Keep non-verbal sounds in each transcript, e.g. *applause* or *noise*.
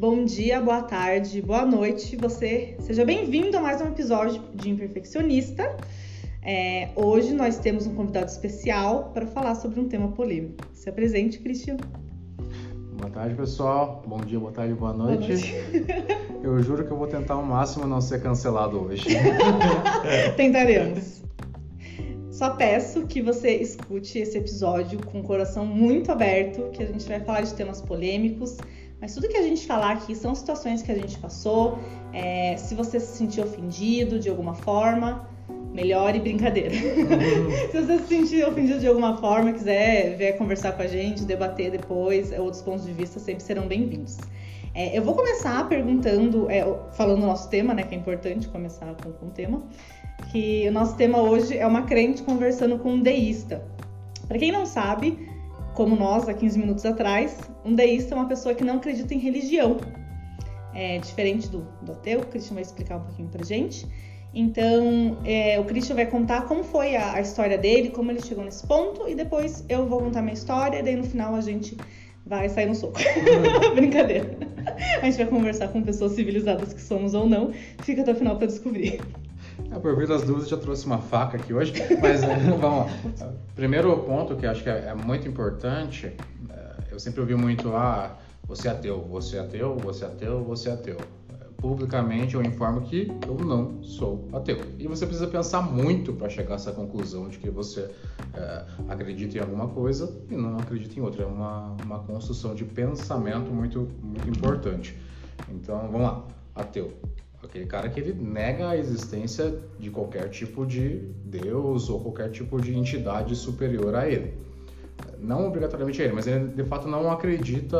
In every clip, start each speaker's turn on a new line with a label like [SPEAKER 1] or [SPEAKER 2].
[SPEAKER 1] bom dia, boa tarde, boa noite. Você seja bem-vindo a mais um episódio de Imperfeccionista. É, hoje nós temos um convidado especial para falar sobre um tema polêmico. Se apresente, Cristian.
[SPEAKER 2] Boa tarde, pessoal. Bom dia, boa tarde, boa noite. Boa noite. eu juro que eu vou tentar ao máximo não ser cancelado hoje. *laughs*
[SPEAKER 1] Tentaremos. Só peço que você escute esse episódio com o coração muito aberto, que a gente vai falar de temas polêmicos, mas tudo que a gente falar aqui são situações que a gente passou. É, se você se sentir ofendido de alguma forma, melhore brincadeira. *laughs* se você se sentir ofendido de alguma forma, quiser ver conversar com a gente, debater depois, outros pontos de vista sempre serão bem-vindos. É, eu vou começar perguntando, é, falando do nosso tema, né, que é importante começar com, com o tema que o nosso tema hoje é uma crente conversando com um deísta. Para quem não sabe, como nós há 15 minutos atrás, um deísta é uma pessoa que não acredita em religião. É diferente do, do ateu, o Christian vai explicar um pouquinho pra gente. Então, é, o Christian vai contar como foi a, a, história dele, como ele chegou nesse ponto, e depois eu vou contar minha história, e daí no final a gente vai sair no soco. *laughs* Brincadeira. A gente vai conversar com pessoas civilizadas que somos ou não. Fica até o final para descobrir.
[SPEAKER 2] Por vir das dúvidas, já trouxe uma faca aqui hoje, mas é, *laughs* vamos lá. Primeiro ponto que acho que é, é muito importante, é, eu sempre ouvi muito, ah, você é ateu, você é ateu, você é ateu, você é ateu. Publicamente eu informo que eu não sou ateu. E você precisa pensar muito para chegar a essa conclusão de que você é, acredita em alguma coisa e não acredita em outra. É uma, uma construção de pensamento muito, muito importante. Então, vamos lá. Ateu aquele cara que ele nega a existência de qualquer tipo de Deus ou qualquer tipo de entidade superior a ele. Não obrigatoriamente a ele, mas ele de fato não acredita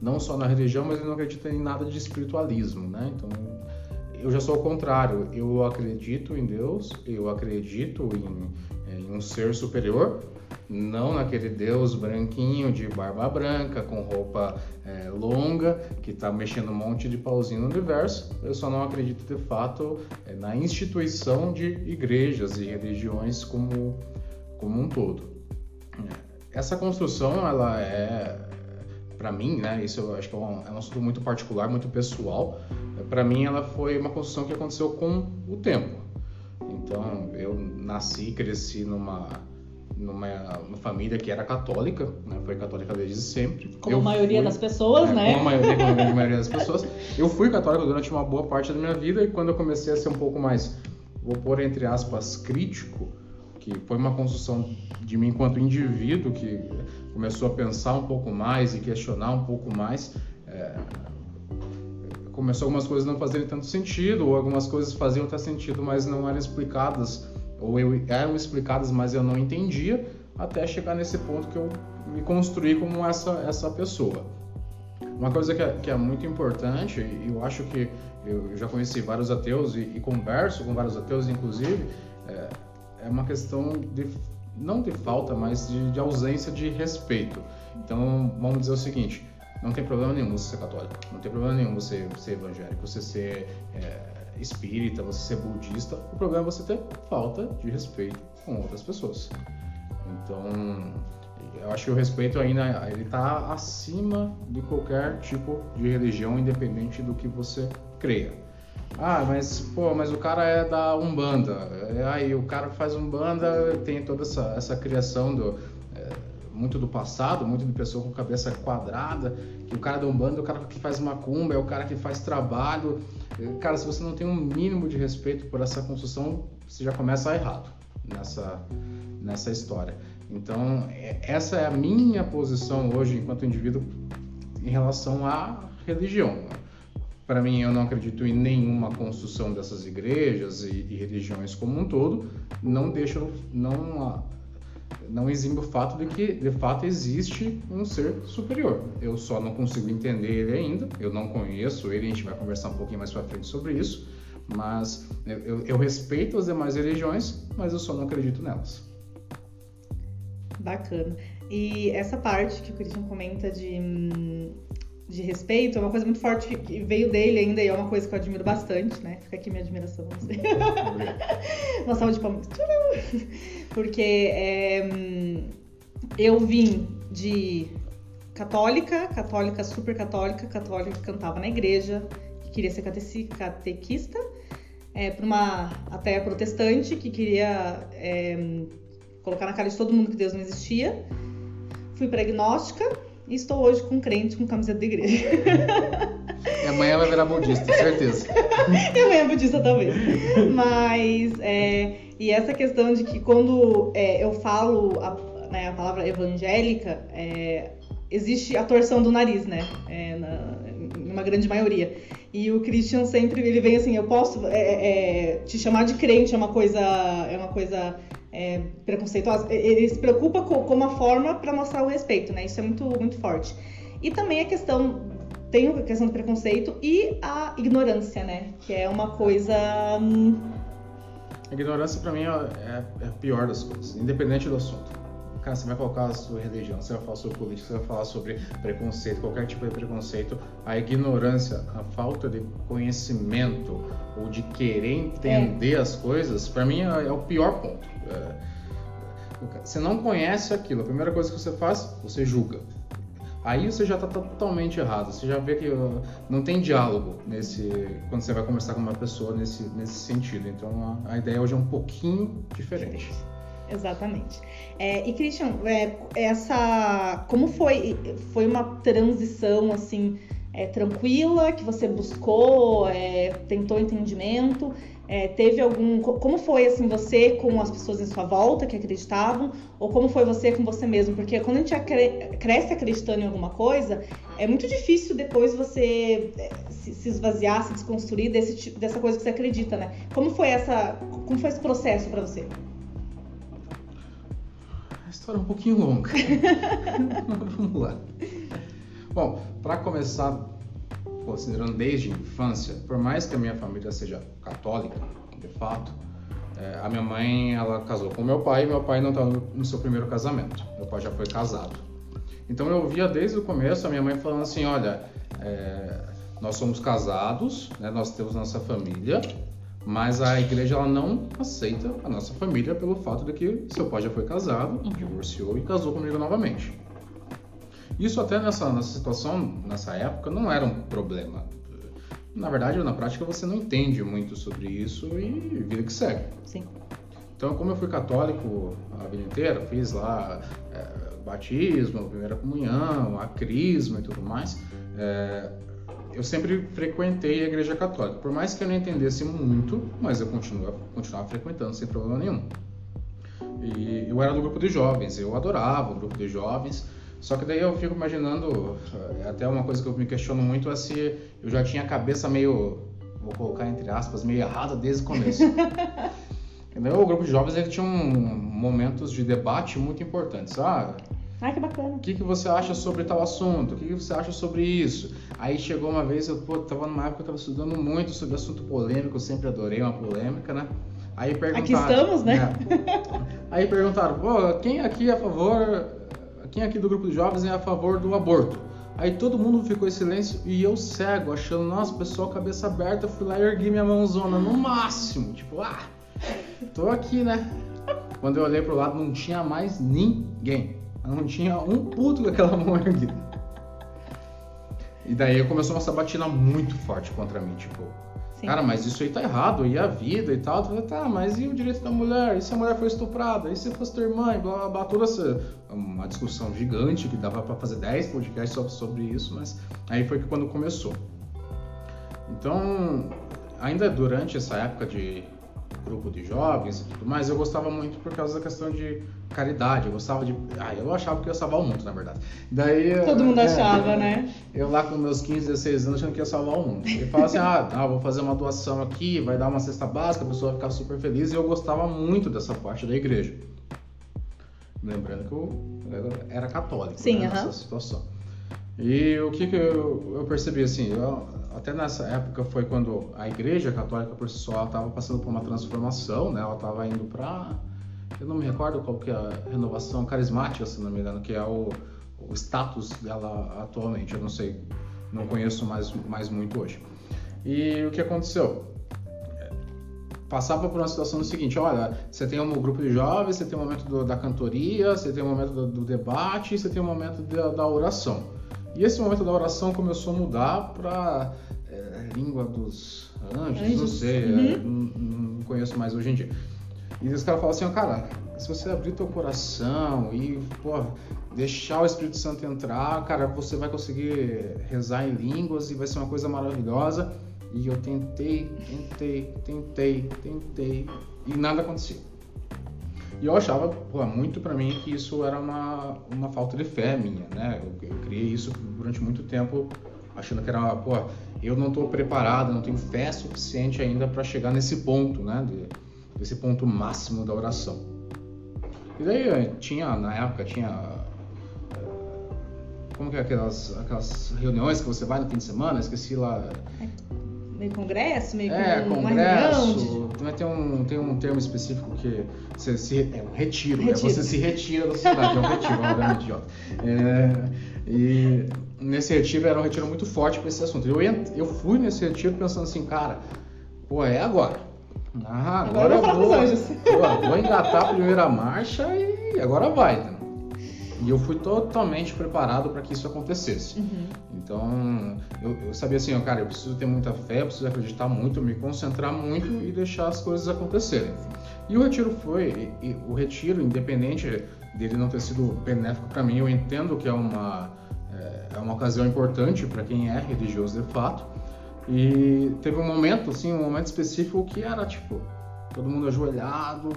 [SPEAKER 2] não só na religião, mas ele não acredita em nada de espiritualismo, né? Então, eu já sou o contrário. Eu acredito em Deus, eu acredito em, em um ser superior, não naquele Deus branquinho de barba branca, com roupa é, longa, que está mexendo um monte de pauzinho no universo. Eu só não acredito de fato é, na instituição de igrejas e religiões como, como um todo. É, essa construção, ela é, para mim, né, isso eu acho que é um, é um assunto muito particular, muito pessoal. Para mim, ela foi uma construção que aconteceu com o tempo. Então, eu nasci, cresci numa numa, família que era católica, né? foi católica desde sempre.
[SPEAKER 1] Como eu a maioria fui, das pessoas,
[SPEAKER 2] é,
[SPEAKER 1] né?
[SPEAKER 2] Como a maioria, como a maioria das *laughs* pessoas. Eu fui católico durante uma boa parte da minha vida e quando eu comecei a ser um pouco mais, vou pôr entre aspas, crítico, que foi uma construção de mim enquanto indivíduo que começou a pensar um pouco mais e questionar um pouco mais. É, começou algumas coisas não fazerem tanto sentido, ou algumas coisas faziam até sentido, mas não eram explicadas ou eu, eram explicadas, mas eu não entendia, até chegar nesse ponto que eu me construí como essa, essa pessoa. Uma coisa que é, que é muito importante, e eu acho que eu já conheci vários ateus e, e converso com vários ateus, inclusive, é, é, uma questão de, não de falta, mas de, de ausência de respeito. Então, vamos dizer o seguinte, não tem problema nenhum você ser católico, não tem problema nenhum você ser evangélico, você ser é, espírita, você ser budista, o problema é você ter falta de respeito com outras pessoas. Então, eu acho que o respeito ainda ele está acima de qualquer tipo de religião, independente do que você creia. Ah, mas pô, mas o cara é da Umbanda. Aí o cara faz Umbanda, tem toda essa, essa criação do é, muito do passado, muito de pessoa com cabeça quadrada, que o cara da Umbanda é o cara que faz macumba, é o cara que faz trabalho, Cara, se você não tem um mínimo de respeito por essa construção, você já começa errado nessa, nessa história. Então, é, essa é a minha posição hoje enquanto indivíduo em relação à religião. Para mim, eu não acredito em nenhuma construção dessas igrejas e, e religiões como um todo. Não deixa, não não exime o fato de que, de fato, existe um ser superior. Eu só não consigo entender ele ainda, eu não conheço ele, a gente vai conversar um pouquinho mais para frente sobre isso, mas eu, eu, respeito as demais religiões, mas eu só não acredito nelas.
[SPEAKER 1] Bacana. E essa parte que o Christian comenta de de respeito é uma coisa muito forte que veio dele ainda e é uma coisa que eu admiro bastante, né? Fica aqui minha admiração. *laughs* uma salva de palmas. Porque é, eu vim de católica, católica super católica, católica que cantava na igreja, que queria ser catequista, é, para uma ateia protestante que queria é, colocar na cara de todo mundo que Deus não existia. Fui para agnóstica e estou hoje com crente com camiseta da igreja.
[SPEAKER 2] E amanhã vai virar budista, certeza.
[SPEAKER 1] e *laughs* amanhã é budista talvez. Mas, é, e essa questão de que quando é, eu falo a, né, a palavra evangélica, é, existe a torção do nariz, né? É, na, em uma grande maioria. E o Christian sempre ele vem assim, eu posso é, é, te chamar de crente é uma coisa é uma coisa é, preconceituosa. Ele se preocupa com, com uma forma para mostrar o respeito, né? Isso é muito muito forte. E também a questão tem a questão do preconceito e a ignorância, né? Que é uma coisa hum,
[SPEAKER 2] a ignorância para mim é, é, é a pior das coisas, independente do assunto. Cara, você vai colocar a sua religião, você vai falar sobre política, você vai falar sobre preconceito, qualquer tipo de preconceito. A ignorância, a falta de conhecimento ou de querer entender é. as coisas, para mim é, é, o pior ponto. É, você não conhece aquilo, a primeira coisa que você faz, você julga. Aí você já está totalmente errado. Você já vê que não tem diálogo nesse quando você vai conversar com uma pessoa nesse, nesse sentido. Então a, a ideia hoje é um pouquinho diferente.
[SPEAKER 1] Exatamente. É, e Christian, é, essa como foi foi uma transição assim é, tranquila que você buscou, é, tentou entendimento? É, teve algum como foi assim você com as pessoas em sua volta que acreditavam ou como foi você com você mesmo? Porque quando a gente cresce acreditando em alguma coisa, é muito difícil depois você é, se esvaziar, se desconstruir desse dessa coisa que você acredita, né? Como foi essa como foi esse processo para você?
[SPEAKER 2] História é um pouquinho longa. *laughs* Vamos lá. Bom, para começar, considerando desde a infância, por mais que a minha família seja católica, de fato, é, a minha mãe ela casou com meu pai e meu pai não está no, no seu primeiro casamento. Meu pai já foi casado. Então eu via desde o começo a minha mãe falando assim, olha, é, nós somos casados, né, nós temos nossa família, mas a igreja ela não aceita a nossa família pelo fato de que seu pai já foi casado, uhum. divorciou e casou comigo novamente. Isso até nessa, nessa situação, nessa época, não era um problema. Na verdade, na prática, você não entende muito sobre isso e vida que segue.
[SPEAKER 1] Sim.
[SPEAKER 2] Então, como eu fui católico a vida inteira, fiz lá é, batismo, primeira comunhão, a crisma e tudo mais, é, eu sempre frequentei a igreja católica. Por mais que eu não entendesse muito, mas eu continuava, continuava frequentando sem problema nenhum. E eu era do grupo de jovens, eu adorava o grupo de jovens. Só que daí eu fico imaginando, é até uma coisa que eu me questiono muito é se eu já tinha a cabeça meio, vou colocar entre aspas, meio errada desde o começo. *laughs* o grupo de jovens ele tinha um, momentos de debate muito importantes. Ah,
[SPEAKER 1] ah, que bacana. O
[SPEAKER 2] que, que você acha sobre tal assunto? O que, que você acha sobre isso? Aí chegou uma vez, eu pô, tava numa época que eu tava estudando muito sobre assunto polêmico, eu sempre adorei uma polêmica, né? Aí perguntaram.
[SPEAKER 1] Aqui estamos, né?
[SPEAKER 2] É, *laughs* aí perguntaram, pô, quem aqui é a favor. Quem aqui do grupo de jovens é a favor do aborto? Aí todo mundo ficou em silêncio e eu cego, achando, nossa, pessoal, cabeça aberta, fui lá e ergui minha mãozona no máximo. Tipo, ah, tô aqui, né? Quando eu olhei pro lado, não tinha mais ninguém. Não tinha um puto com aquela *laughs* mão erguida. E daí começou uma sabatina muito forte contra mim, tipo, Sim. cara, mas isso aí tá errado, e a vida e tal. Falei, tá, mas e o direito da mulher? E se a mulher foi estuprada? E se fosse ter mãe? Blá, blá, blá, toda essa uma discussão gigante que dava para fazer 10 podcasts só sobre isso, mas aí foi que quando começou. Então, ainda durante essa época de grupo de jovens e tudo mais, eu gostava muito por causa da questão de caridade. Eu gostava de. Ah, eu achava que ia salvar o mundo, na verdade. Daí.
[SPEAKER 1] Todo mundo é, achava, né?
[SPEAKER 2] Eu lá com meus 15, 16 anos achando que ia salvar o mundo. E falava assim: *laughs* ah, ah, vou fazer uma doação aqui, vai dar uma cesta básica, a pessoa vai ficar super feliz. E eu gostava muito dessa parte da igreja. Lembrando que eu era católico
[SPEAKER 1] Sim,
[SPEAKER 2] né,
[SPEAKER 1] uh -huh.
[SPEAKER 2] nessa situação. E o que, que eu, eu percebi assim? Eu, até nessa época foi quando a igreja católica por si só estava passando por uma transformação, né? Ela estava indo para eu não me recordo qual que é a renovação carismática, se não me engano, que é o, o status dela atualmente. Eu não sei, não conheço mais, mais muito hoje. E o que aconteceu? passava por uma situação do seguinte, olha, você tem um grupo de jovens, você tem o um momento do, da cantoria, você tem o um momento do, do, debate, você tem o um momento da, da, oração. E esse momento da oração começou a mudar para é, língua dos anjos, anjos. não sei, uhum. é, não, não, conheço mais hoje em dia. E os caras falam assim, cara, se você abrir teu coração e, pô, deixar o Espírito Santo entrar, cara, você vai conseguir rezar em línguas e vai ser uma coisa maravilhosa. E eu tentei, tentei, tentei, tentei e nada acontecia. E eu achava, pô, muito para mim que isso era uma, uma falta de fé minha, né? Eu, eu criei isso durante muito tempo achando que era, pô, eu não estou preparado, não tenho fé suficiente ainda para chegar nesse ponto, né? De, desse ponto máximo da oração. E daí eh, tinha, na época, tinha eh, como que é aquelas, aquelas reuniões que você vai no fim de semana? Esqueci lá.
[SPEAKER 1] Meio congresso, meio
[SPEAKER 2] é, congresso. De... Tem, um, tem um termo específico que você se, é um retiro, retiro. É, você se retira da sociedade, é um retiro, obviamente, idiota. É, e nesse retiro era um retiro muito forte para esse assunto. Eu, eu fui nesse retiro pensando assim, cara, pô, é agora. Ah, agora, agora eu vou, vou, vou engatar a primeira marcha e agora vai. Né? E eu fui totalmente preparado para que isso acontecesse. Uhum. Então, eu, eu, sabia assim, ó, cara, eu preciso ter muita fé, eu preciso acreditar muito, me concentrar muito e deixar as coisas acontecerem. E o retiro foi, e, e, o retiro, independente dele não ter sido benéfico para mim, eu entendo que é uma, é, é uma ocasião importante para quem é religioso de fato. E teve um momento, assim, um momento específico que era tipo, todo mundo ajoelhado,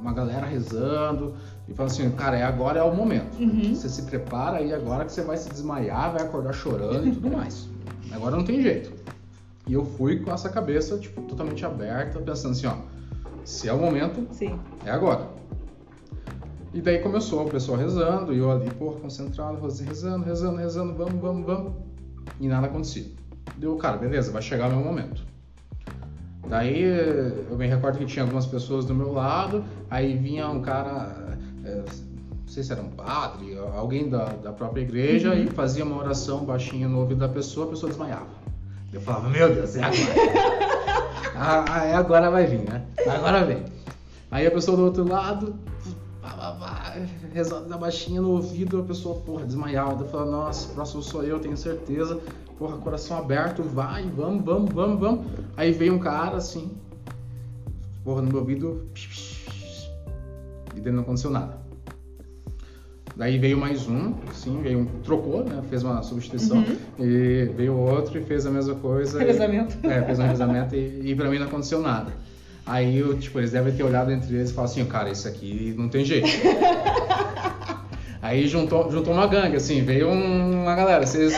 [SPEAKER 2] uma galera rezando, e falando assim, cara, é agora é o momento. Uhum. Você se prepara e agora que você vai se desmaiar, vai acordar chorando e tudo mais. *laughs* Agora não tem jeito. E eu fui com essa cabeça, tipo, totalmente aberta, pensando assim, ó, se é o momento, Sim. é agora. E daí começou o pessoal rezando, e eu ali, pô, concentrado, rezando, rezando, rezando, vamos, vamos, vamos. E nada acontecia. Deu, cara, beleza, vai chegar o meu momento. Daí eu me recordo que tinha algumas pessoas do meu lado, aí vinha um cara é, não sei se era um padre, alguém da, da própria igreja, uhum. e fazia uma oração baixinha no ouvido da pessoa, a pessoa desmaiava. Eu falava, meu Deus, é agora. *laughs* ah, ah, é agora vai vir, né? Agora vem. Aí a pessoa do outro lado, rezando baixinha no ouvido, a pessoa, porra, desmaiava. Eu falava, nossa, próximo sou eu, tenho certeza. Porra, coração aberto, vai, vamos, vamos, vamos, vamos. Aí veio um cara assim, porra, no meu ouvido, e não aconteceu nada. Daí veio mais um, sim, veio um, trocou, né? Fez uma substituição. Uhum. E veio outro e fez a mesma coisa.
[SPEAKER 1] Revezamento.
[SPEAKER 2] E, *laughs* é, fez um revezamento e, e pra mim não aconteceu nada. Aí, eu, tipo, eles devem ter olhado entre eles e falado assim, cara, isso aqui não tem jeito. *laughs* Aí juntou, juntou uma gangue, assim, veio uma galera. Vocês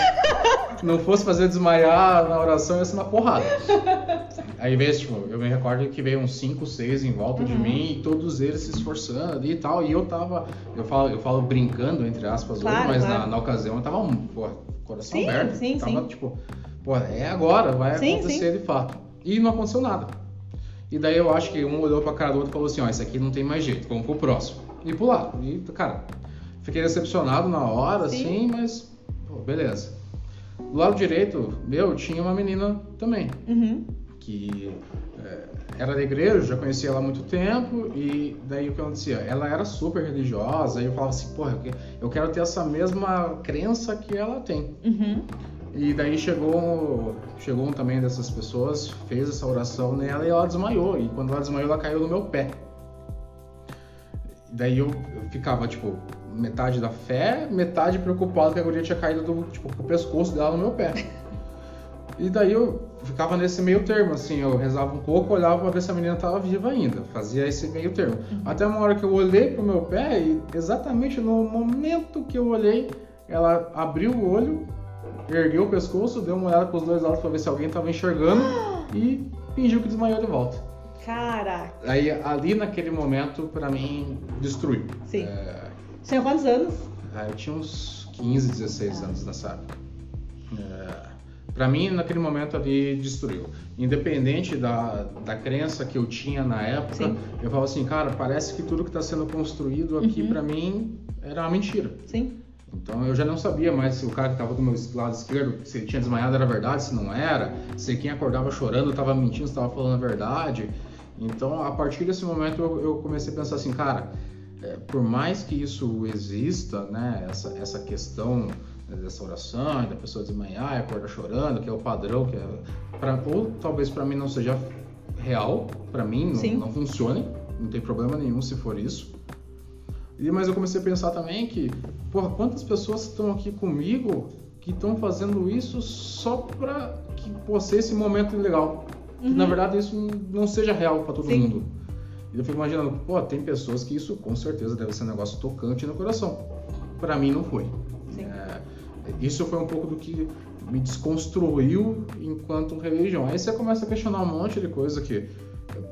[SPEAKER 2] não fosse fazer desmaiar na oração, ia ser uma porrada. Aí veio, tipo, eu me recordo que veio uns 5, 6 em volta uhum. de mim e todos eles se esforçando e tal. E eu tava, eu falo, eu falo brincando, entre aspas, claro, hoje, mas claro. na, na, ocasião eu tava, pô, coração sim, aberto. Sim, tava, sim. tipo, pô, é agora, vai sim, acontecer de fato. E não aconteceu nada. E daí eu acho que um olhou pra cara do outro e falou assim, ó, isso aqui não tem mais jeito, vamos pro próximo. E pular. E, cara, fiquei decepcionado na hora, assim, mas, pô, beleza. Do lado direito meu tinha uma menina também. Uhum. Que é, era da igreja, já conhecia ela há muito tempo, e daí o que acontecia? Ela era super religiosa, e eu falava assim, porra, eu quero ter essa mesma crença que ela tem. Uhum. E daí chegou, chegou um também dessas pessoas, fez essa oração nela e ela desmaiou. E quando ela desmaiou, ela caiu no meu pé. Daí eu, eu ficava, tipo, metade da fé, metade preocupado que a guria tinha caído do, tipo, o pescoço dela no meu pé. *laughs* E daí eu ficava nesse meio termo, assim, eu rezava um pouco, olhava pra ver se a menina tava viva ainda, fazia esse meio termo. Uhum. Até uma hora que eu olhei pro meu pé e exatamente no momento que eu olhei, ela abriu o olho, ergueu o pescoço, deu uma olhada pros dois lados pra ver se alguém tava enxergando *gasps* e fingiu que desmaiou de volta.
[SPEAKER 1] Caraca!
[SPEAKER 2] Aí ali naquele momento, pra mim, destruiu.
[SPEAKER 1] Sim. É tinha quantos anos?
[SPEAKER 2] Ah, eu tinha uns 15, 16 ah. anos nessa época. É, para mim, naquele momento ali, destruiu. Independente da, da crença que eu tinha na época, Sim. eu falava assim, cara, parece que tudo que está sendo construído aqui uhum. para mim era uma mentira.
[SPEAKER 1] Sim.
[SPEAKER 2] Então eu já não sabia mais se o cara que estava do meu lado esquerdo, se ele tinha desmaiado era verdade, se não era, se quem acordava chorando estava mentindo, estava falando a verdade. Então, a partir desse momento, eu, eu comecei a pensar assim, cara, é, por mais que isso exista, né, essa, essa questão dessa oração, da pessoa desmanhar e acordar chorando, que é o padrão, que é pra, ou talvez para mim não seja real, para mim não, não, funcione, não tem problema nenhum se for isso. E, mas eu comecei a pensar também que, porra, quantas pessoas estão aqui comigo que estão fazendo isso só para que fosse esse momento legal. Uhum. Que, na verdade isso não seja real para todo Sim. mundo. E eu fico imaginando, pô, tem pessoas que isso com certeza deve ser um negócio tocante no coração. Para mim não foi. Isso foi um pouco do que me desconstruiu enquanto religião. Aí você começa a questionar um monte de coisa que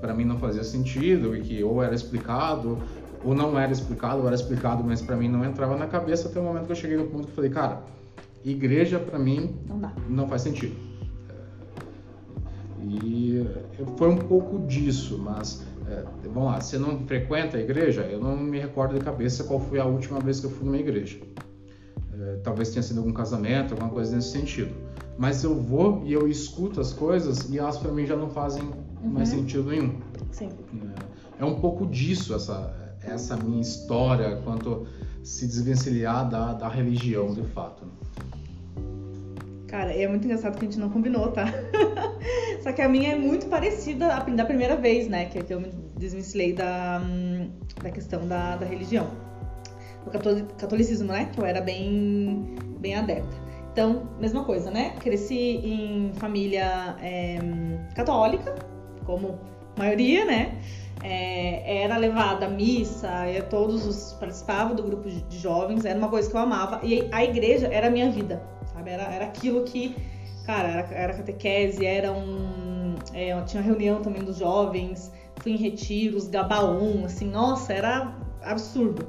[SPEAKER 2] para mim não fazia sentido e que ou era explicado ou não era explicado, ou era explicado, mas para mim não entrava na cabeça até o momento que eu cheguei no ponto que eu falei, cara, igreja para mim não, não, faz sentido. E foi um pouco disso, mas é, vamos lá, você não frequenta a igreja? Eu não me recordo de cabeça qual foi a última vez que eu fui numa igreja. É, talvez tenha sido algum casamento, alguma coisa nesse sentido. Mas eu vou e eu escuto as coisas e elas para mim já não fazem uhum. mais sentido nenhum.
[SPEAKER 1] Sim.
[SPEAKER 2] É, é um pouco disso essa essa minha história quanto se desvencilhar da, da religião de fato.
[SPEAKER 1] Cara, é muito engraçado que a gente não combinou, tá? *laughs* Só que a minha é muito parecida da primeira vez, né? Que eu me desvencilhei da, da questão da, da religião. Catolicismo, né? Que eu era bem, bem adepta. Então, mesma coisa, né? Cresci em família é, católica, como maioria, né? É, era levada à missa, todos os participavam do grupo de jovens, era uma coisa que eu amava. E a igreja era a minha vida, sabe? Era, era aquilo que, cara, era, era catequese, era um. É, tinha reunião também dos jovens, fui em retiros, gabaon, assim, nossa, era absurdo.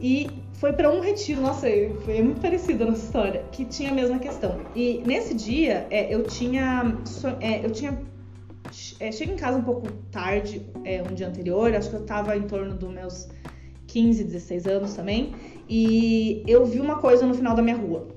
[SPEAKER 1] E foi para um retiro, nossa, foi muito parecido a nossa história, que tinha a mesma questão. E nesse dia, é, eu tinha. É, eu tinha é, cheguei em casa um pouco tarde, é, um dia anterior, acho que eu tava em torno dos meus 15, 16 anos também, e eu vi uma coisa no final da minha rua.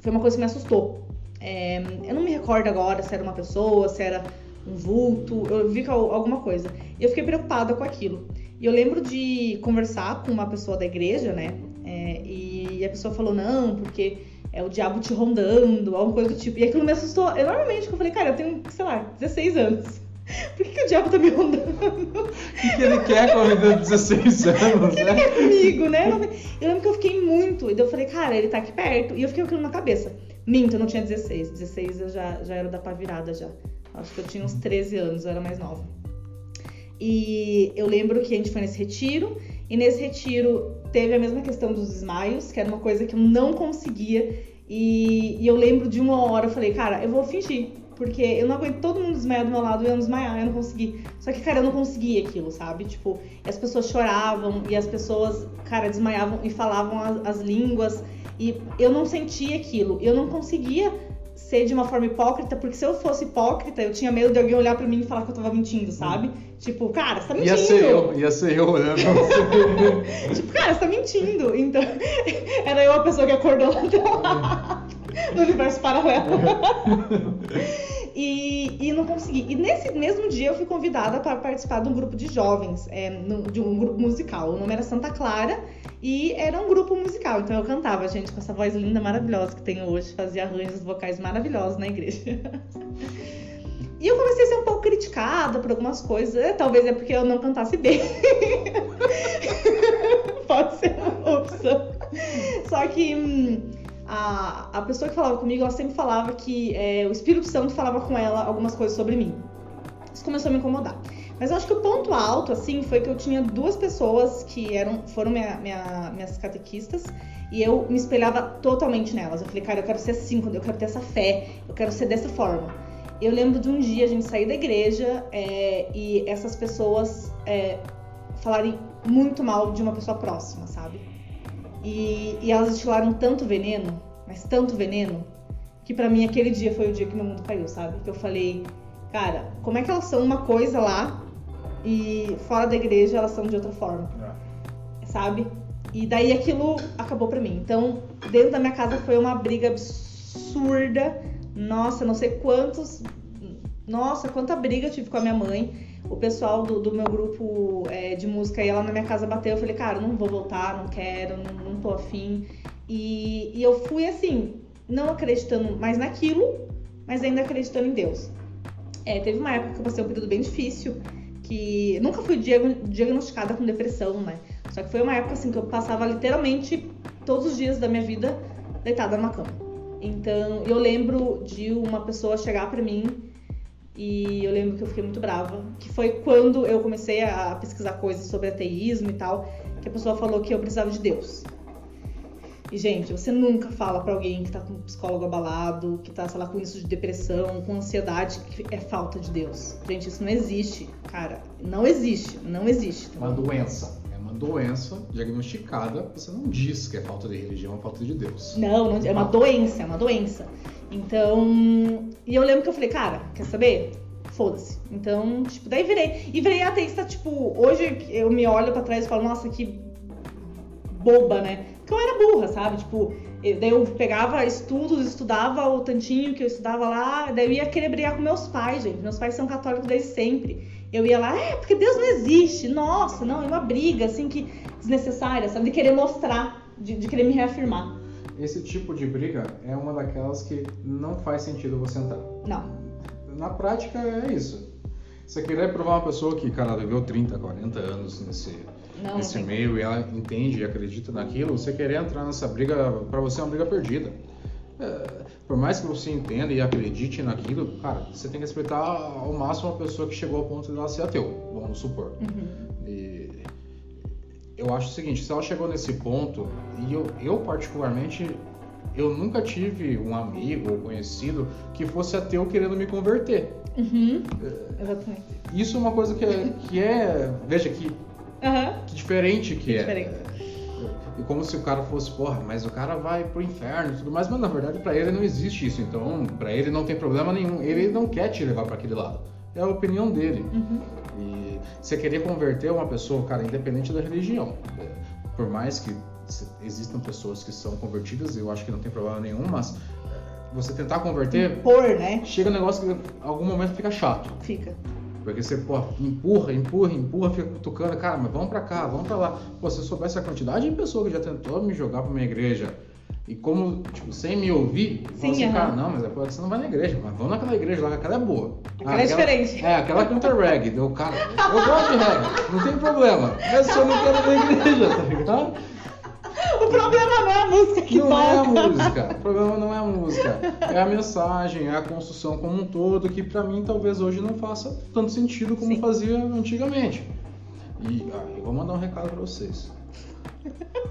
[SPEAKER 1] Foi uma coisa que me assustou. É, eu não me recordo agora se era uma pessoa, se era um vulto, eu vi alguma coisa. E eu fiquei preocupada com aquilo. E eu lembro de conversar com uma pessoa da igreja, né? É, e a pessoa falou: não, porque é o diabo te rondando, alguma coisa do tipo. E aquilo me assustou enormemente, porque eu falei, cara, eu tenho, sei lá, 16 anos. *laughs* Por que, que o diabo tá me rondando?
[SPEAKER 2] O que, que ele quer com a vida de 16 *laughs* anos,
[SPEAKER 1] né? Ele quer comigo, né? Eu lembro que eu fiquei muito, e daí eu falei, cara, ele tá aqui perto. E eu fiquei com aquilo na cabeça. Minto, eu não tinha 16. 16 eu já, já era da pá virada já. Acho que eu tinha uns 13 anos, eu era mais nova. E eu lembro que a gente foi nesse retiro, e nesse retiro teve a mesma questão dos desmaios, que era uma coisa que eu não conseguia. E, e eu lembro de uma hora, eu falei, cara, eu vou fingir. Porque eu não aguento todo mundo desmaiar do meu lado e eu não desmaiar, eu não consegui. Só que, cara, eu não conseguia aquilo, sabe? Tipo, as pessoas choravam e as pessoas, cara, desmaiavam e falavam as, as línguas. E eu não sentia aquilo. Eu não conseguia ser de uma forma hipócrita, porque se eu fosse hipócrita, eu tinha medo de alguém olhar para mim e falar que eu tava mentindo, sabe? Tipo, cara, você tá mentindo.
[SPEAKER 2] Ia ser eu, ia ser eu olhando pra *laughs*
[SPEAKER 1] você. tipo, cara, você tá mentindo. Então, *laughs* era eu a pessoa que acordou lá no universo paralelo. *laughs* e, e não consegui. E nesse mesmo dia eu fui convidada para participar de um grupo de jovens, é, no, de um grupo musical. O nome era Santa Clara e era um grupo musical. Então eu cantava, gente, com essa voz linda, maravilhosa que tenho hoje, fazia arranjos vocais maravilhosos na igreja. *laughs* E eu comecei a ser um pouco criticada por algumas coisas. É, talvez é porque eu não cantasse bem. *laughs* Pode ser uma opção. Só que hum, a, a pessoa que falava comigo, ela sempre falava que é, o Espírito Santo falava com ela algumas coisas sobre mim. Isso começou a me incomodar. Mas eu acho que o ponto alto, assim, foi que eu tinha duas pessoas que eram, foram minha, minha, minhas catequistas e eu me espelhava totalmente nelas. Eu falei, cara, eu quero ser assim, eu quero ter essa fé, eu quero ser dessa forma. Eu lembro de um dia a gente sair da igreja é, e essas pessoas é, falarem muito mal de uma pessoa próxima, sabe? E, e elas destilaram tanto veneno, mas tanto veneno, que para mim aquele dia foi o dia que meu mundo caiu, sabe? Que eu falei, cara, como é que elas são uma coisa lá e fora da igreja elas são de outra forma, é. sabe? E daí aquilo acabou pra mim. Então, dentro da minha casa foi uma briga absurda. Nossa, não sei quantos. Nossa, quanta briga eu tive com a minha mãe. o pessoal do, do meu grupo é, de música ia lá na minha casa bater. Eu falei, cara, não vou voltar, não quero, não, não tô afim. E, e eu fui assim, não acreditando mais naquilo, mas ainda acreditando em Deus. É, teve uma época que eu passei um período bem difícil, que nunca fui diagnosticada com depressão, né? Só que foi uma época assim que eu passava literalmente todos os dias da minha vida deitada numa cama. Então, eu lembro de uma pessoa chegar para mim e eu lembro que eu fiquei muito brava, que foi quando eu comecei a pesquisar coisas sobre ateísmo e tal, que a pessoa falou que eu precisava de Deus. E, gente, você nunca fala para alguém que tá com um psicólogo abalado, que tá, sei lá, com isso de depressão, com ansiedade, que é falta de Deus. Gente, isso não existe, cara. Não existe, não existe.
[SPEAKER 2] Tá uma doença. É uma doença diagnosticada. Você não diz que é falta de religião, é falta de Deus.
[SPEAKER 1] Não, não é uma doença, é uma doença. Então, e eu lembro que eu falei, cara, quer saber? Foda-se. Então, tipo, daí virei. E virei ateísta, tipo, hoje eu me olho para trás e falo, nossa, que boba, né? Porque eu era burra, sabe? Tipo, daí eu pegava estudos, estudava o tantinho que eu estudava lá, daí eu ia querer brigar com meus pais, gente. Meus pais são católicos desde sempre. Eu ia lá, é, porque Deus não existe. Nossa, não, é uma briga, assim, que desnecessária, sabe? De querer mostrar, de, de querer me reafirmar.
[SPEAKER 2] Esse tipo de briga é uma daquelas que não faz sentido você entrar.
[SPEAKER 1] Não.
[SPEAKER 2] Na prática é isso. Você querer provar uma pessoa que, cara, viveu 30, 40 anos nesse não, nesse não meio e ela entende e acredita naquilo, você querer entrar nessa briga, para você é uma briga perdida. É, por mais que você entenda e acredite naquilo, cara, você tem que respeitar ao máximo a pessoa que chegou ao ponto de ela ser ateu, vamos supor. Uhum. E eu acho o seguinte, se ela chegou nesse ponto, e eu, eu particularmente, eu nunca tive um amigo ou conhecido que fosse ateu querendo me converter.
[SPEAKER 1] Uhum. É, Exatamente.
[SPEAKER 2] Isso é uma coisa que é, que é veja que Uhum. Que diferente que, que é. Diferente. E como se o cara fosse, porra, mas o cara vai pro inferno e tudo mais, mas na verdade para ele não existe isso. Então, para ele não tem problema nenhum. Ele não quer te levar para aquele lado. É a opinião dele. Uhum. E você querer converter uma pessoa, cara, independente da religião. Por mais que existam pessoas que são convertidas, eu acho que não tem problema nenhum, mas você tentar converter.
[SPEAKER 1] Por, né?
[SPEAKER 2] Chega um negócio que em algum momento fica chato.
[SPEAKER 1] Fica.
[SPEAKER 2] Porque você, pô, empurra, empurra, empurra, fica cutucando, cara, mas vamos pra cá, vamos pra lá. Pô, se eu soubesse a quantidade de pessoa que já tentou me jogar pra minha igreja e como, tipo, sem me ouvir, Sim, assim, uhum. cara, não, mas é, você não vai na igreja, mas vamos naquela igreja lá, que aquela é boa.
[SPEAKER 1] Aquela ah, é diferente.
[SPEAKER 2] É, aquela canta reggae, deu, cara, eu gosto de reggae, não tem problema, mas eu não quero na igreja, tá ligado?
[SPEAKER 1] O problema não é a música que
[SPEAKER 2] não
[SPEAKER 1] toca.
[SPEAKER 2] Não é a música. O problema não é a música. É a mensagem, é a construção como um todo, que para mim talvez hoje não faça tanto sentido como Sim. fazia antigamente. E ah, eu vou mandar um recado para vocês.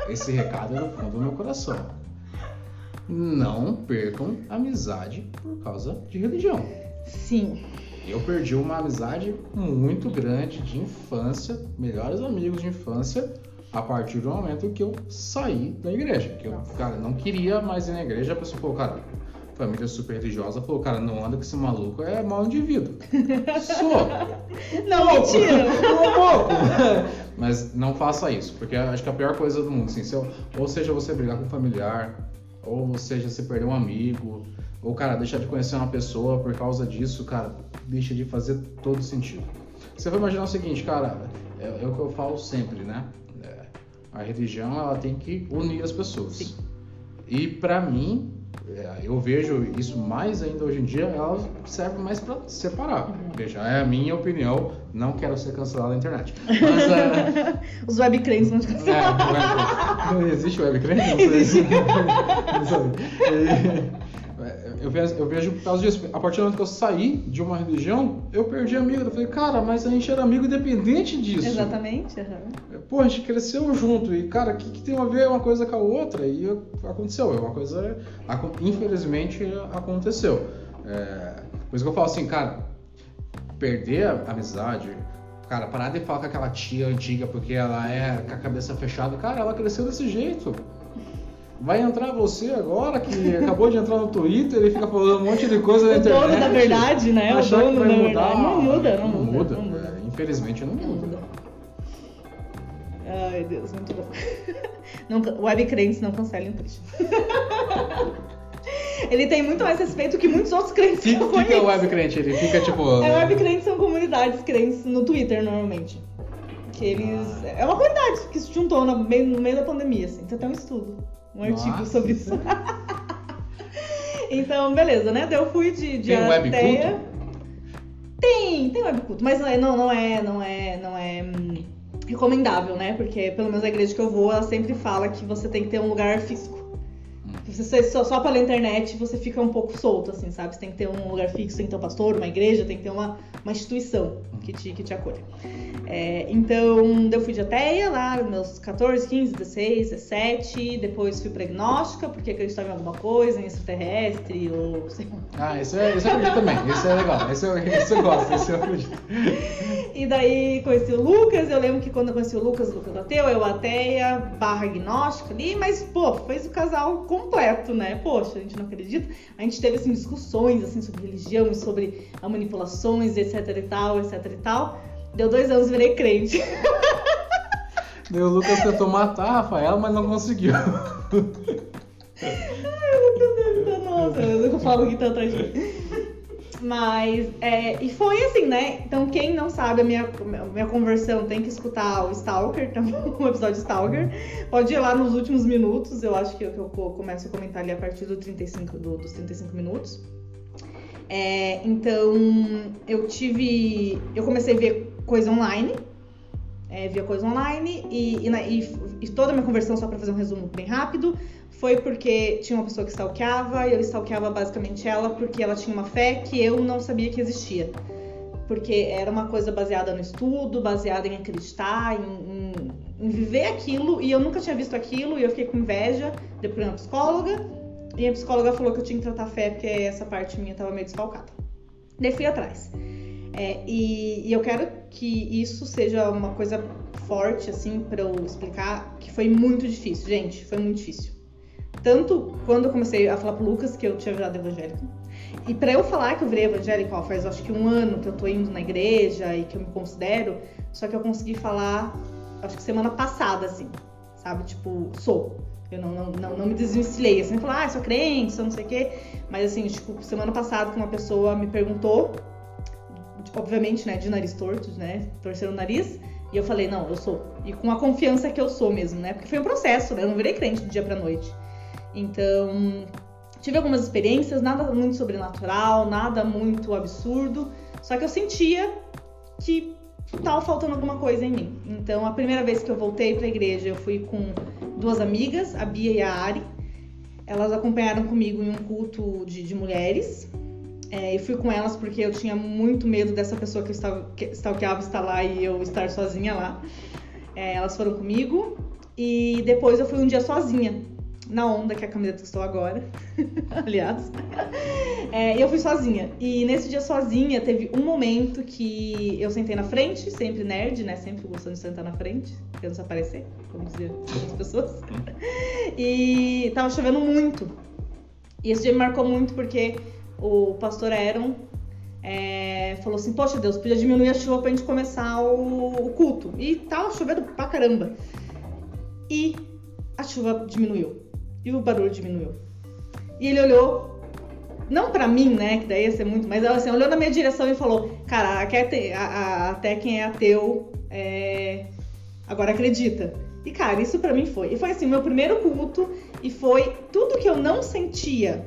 [SPEAKER 2] Esse recado é do fundo do meu coração. Não percam amizade por causa de religião.
[SPEAKER 1] Sim.
[SPEAKER 2] Eu perdi uma amizade muito grande de infância, melhores amigos de infância, a partir do momento que eu saí da igreja. Que eu, cara, não queria mais ir na igreja, a pessoa falou, cara, família super religiosa falou, cara, não anda com esse maluco, é mau *laughs* indivíduo. Sou.
[SPEAKER 1] Não, pouco, mentira. *laughs*
[SPEAKER 2] Um pouco. *laughs* Mas não faça isso, porque acho que é a pior coisa do mundo, assim, se eu, ou seja, você brigar com um familiar, ou seja, você perder um amigo, ou, cara, deixar de conhecer uma pessoa por causa disso, cara, deixa de fazer todo sentido. Você vai imaginar o seguinte, cara, é, é o que eu falo sempre, né? A religião ela tem que unir as pessoas. Sim. E para mim, é, eu vejo isso mais ainda hoje em dia, ela serve mais para separar. Uhum. Veja, é a minha opinião, não quero ser cancelado na internet. Mas,
[SPEAKER 1] é... *laughs* Os webcrentes não te cancelam.
[SPEAKER 2] É, não existe webcrente? *laughs* Não
[SPEAKER 1] existe. *laughs*
[SPEAKER 2] eu vejo, eu vejo por causa disso. A partir do momento que eu saí de uma religião, eu perdi amigo. Eu falei, cara, mas a gente era amigo independente disso.
[SPEAKER 1] Exatamente. Uhum.
[SPEAKER 2] Pô, a gente cresceu junto. E, cara, o que, que, tem a ver uma coisa com a outra? E aconteceu. É uma coisa. Infelizmente, aconteceu. É, por isso que eu falo assim, cara, perder a amizade. Cara, parar de falar com aquela tia antiga porque ela é com a cabeça fechada. Cara, ela cresceu desse jeito. Vai entrar você agora, que acabou de entrar no Twitter e fica falando um monte de coisa na internet.
[SPEAKER 1] O dono da verdade, né? O dono da verdade.
[SPEAKER 2] Não muda, não, não muda. Não muda. Infelizmente não muda.
[SPEAKER 1] Ai, Deus, muito bom. *laughs* Não, web crentes não cancelem o Christian. ele tem muito mais respeito que muitos outros crentes que,
[SPEAKER 2] que é o web crente? Ele fica tipo. *laughs*
[SPEAKER 1] É, web crentes são comunidades crentes no Twitter, normalmente. Que eles. É uma comunidade que se juntou no meio, no meio da pandemia, assim. Tem até um estudo, um artigo
[SPEAKER 2] Nossa.
[SPEAKER 1] sobre isso. *laughs* então, beleza, né? Daí eu fui de, de
[SPEAKER 2] Tem
[SPEAKER 1] ateia.
[SPEAKER 2] culto?
[SPEAKER 1] Tem, tem web culto, mas não é, não, não é, não é, não é hum, recomendável, né? Porque pelo menos a igreja que eu vou, ela sempre fala que você tem que ter um lugar físico. Se você só, só pela internet, você fica um pouco solto, assim, sabe? Você tem que ter um lugar fixo, tem que ter um pastor, uma igreja, tem que ter uma, uma instituição que te, que te acolha. É, então, eu fui de ateia lá, meus 14, 15, 16, 17. Depois fui pra gnóstica, porque acreditava em alguma coisa, em extraterrestre, ou sei lá.
[SPEAKER 2] Ah, esse, é, esse eu acredito também. Esse é legal. Esse eu, esse eu gosto, esse eu acredito.
[SPEAKER 1] E daí conheci o Lucas, eu lembro que quando eu conheci o Lucas, o Lucas ateu, eu ateia, barra gnóstica ali, mas, pô, fez o casal completo, né? Poxa, a gente não acredita. A gente teve, assim, discussões, assim, sobre religião e sobre a manipulações, etc e tal, etc e tal. Deu dois anos e virei crente. *laughs*
[SPEAKER 2] Daí o Lucas tentou matar a Rafaela, mas não conseguiu. *laughs*
[SPEAKER 1] Nossa, eu nunca falo que tá atrás de mim. Mas, é, e foi assim, né? Então, quem não sabe a minha, minha conversão tem que escutar o Stalker, bom? *laughs* o episódio Stalker. Pode ir lá nos últimos minutos, eu acho que eu, que eu começo a comentar ali a partir do 35, do- dos 35 minutos. É, então, eu tive. Eu comecei a ver coisa online. É, via coisa online e, e, e- e toda a minha conversão, só pra fazer um resumo bem rápido, foi porque tinha uma pessoa que stalkeava e eu stalkeava basicamente ela porque ela tinha uma fé que eu não sabia que existia. Porque era uma coisa baseada no estudo, baseada em acreditar, em, em- em viver aquilo e eu nunca tinha visto aquilo e eu fiquei com inveja, depois uma psicóloga e a psicóloga falou que eu tinha que tratar a fé porque essa parte minha tava meio desfalcada. Daí fui atrás. É, e, e eu quero que isso seja uma coisa forte, assim, pra eu explicar, que foi muito difícil, gente, foi muito difícil. Tanto quando eu comecei a falar pro Lucas que eu tinha virado evangélica, e pra eu falar que eu virei evangélica, ó, faz acho que um ano que eu tô indo na igreja e que eu me considero, só que eu consegui falar, acho que semana passada, assim, sabe? Tipo, sou. Eu não, não, não, não me desvencilhei, assim, falar, ah, sou crente, sou não sei o quê. Mas assim, tipo, semana passada que uma pessoa me perguntou, obviamente, né, de nariz torto, né, torcendo o nariz, e eu falei, não, eu sou. E com a confiança que eu sou mesmo, né, porque foi um processo, né, eu não virei crente do dia pra noite. Então, tive algumas experiências, nada muito sobrenatural, nada muito absurdo, só que eu sentia que tava faltando alguma coisa em mim. Então, a primeira vez que eu voltei pra igreja, eu fui com duas amigas, a Bia e a Ari. Elas acompanharam comigo em um culto de, de mulheres. É, e fui com elas porque eu tinha muito medo dessa pessoa que eu estava stalkeava estar lá e eu estar sozinha lá. É, elas foram comigo. E depois eu fui um dia sozinha, na onda, que é a camiseta que estou agora. *laughs* Aliás. É, eu fui sozinha. E nesse dia sozinha, teve um momento que eu sentei na frente, sempre nerd, né? Sempre gostando de sentar na frente, querendo se aparecer, como diziam outras pessoas. *laughs* E tava chovendo muito. E esse dia me marcou muito porque o pastor Aaron é, falou assim: Poxa, Deus, podia diminuir a chuva pra gente começar o, o culto. E tava chovendo pra caramba. E a chuva diminuiu. E o barulho diminuiu. E ele olhou, não pra mim, né? Que daí ia ser muito, mas ela assim, olhou na minha direção e falou: Cara, a- a- até quem é ateu é, agora acredita. E cara, isso pra mim foi. E foi assim, meu primeiro culto. E foi tudo que eu não sentia